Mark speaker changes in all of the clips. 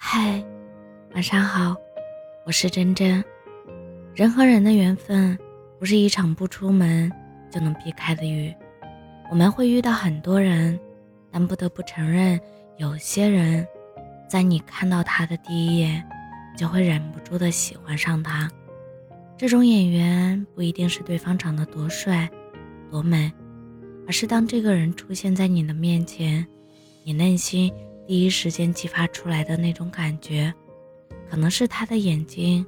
Speaker 1: 嗨，晚上好，我是真真。人和人的缘分不是一场不出门就能避开的雨。我们会遇到很多人，但不得不承认，有些人，在你看到他的第一眼，就会忍不住的喜欢上他。这种演员不一定是对方长得多帅、多美，而是当这个人出现在你的面前，你内心。第一时间激发出来的那种感觉，可能是他的眼睛，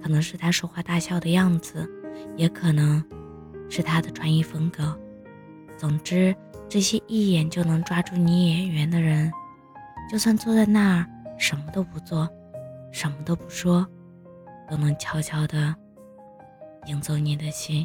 Speaker 1: 可能是他说话大笑的样子，也可能是他的穿衣风格。总之，这些一眼就能抓住你眼缘的人，就算坐在那儿什么都不做，什么都不说，都能悄悄地赢走你的心。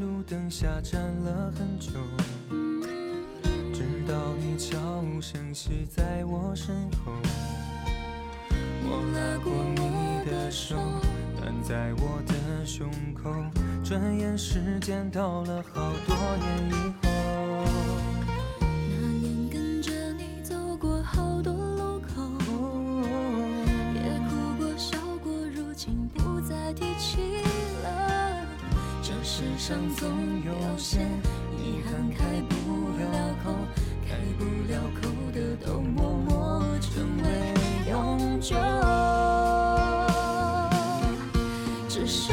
Speaker 2: 路
Speaker 3: 灯下站了很久，直到你悄无声息在我身后，
Speaker 2: 我拉过你的手，
Speaker 3: 暖在我的胸口。转眼时间到了好多年以后，
Speaker 2: 世上总有些遗憾开不了口，开不了口的都默默成为永久。只是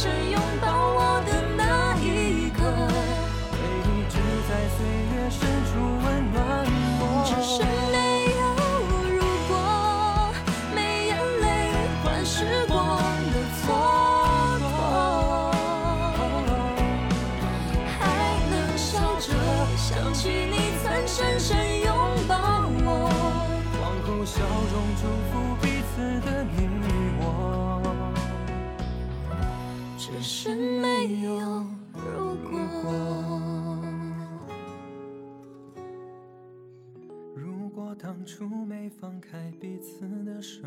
Speaker 3: 深拥抱我的那一刻，回忆只在岁月深处温暖我。
Speaker 2: 只是没有如果，没眼泪换时光的
Speaker 3: 错过，还能笑着想起你曾深深拥抱我。
Speaker 2: 往后笑容祝福彼此
Speaker 3: 的你。只是没有，
Speaker 2: 如果。
Speaker 3: 如果当初没放开彼此的手。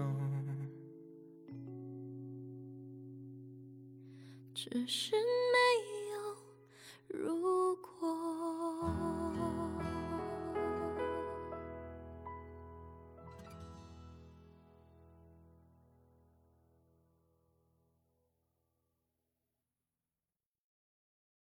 Speaker 2: 只是没有，如果。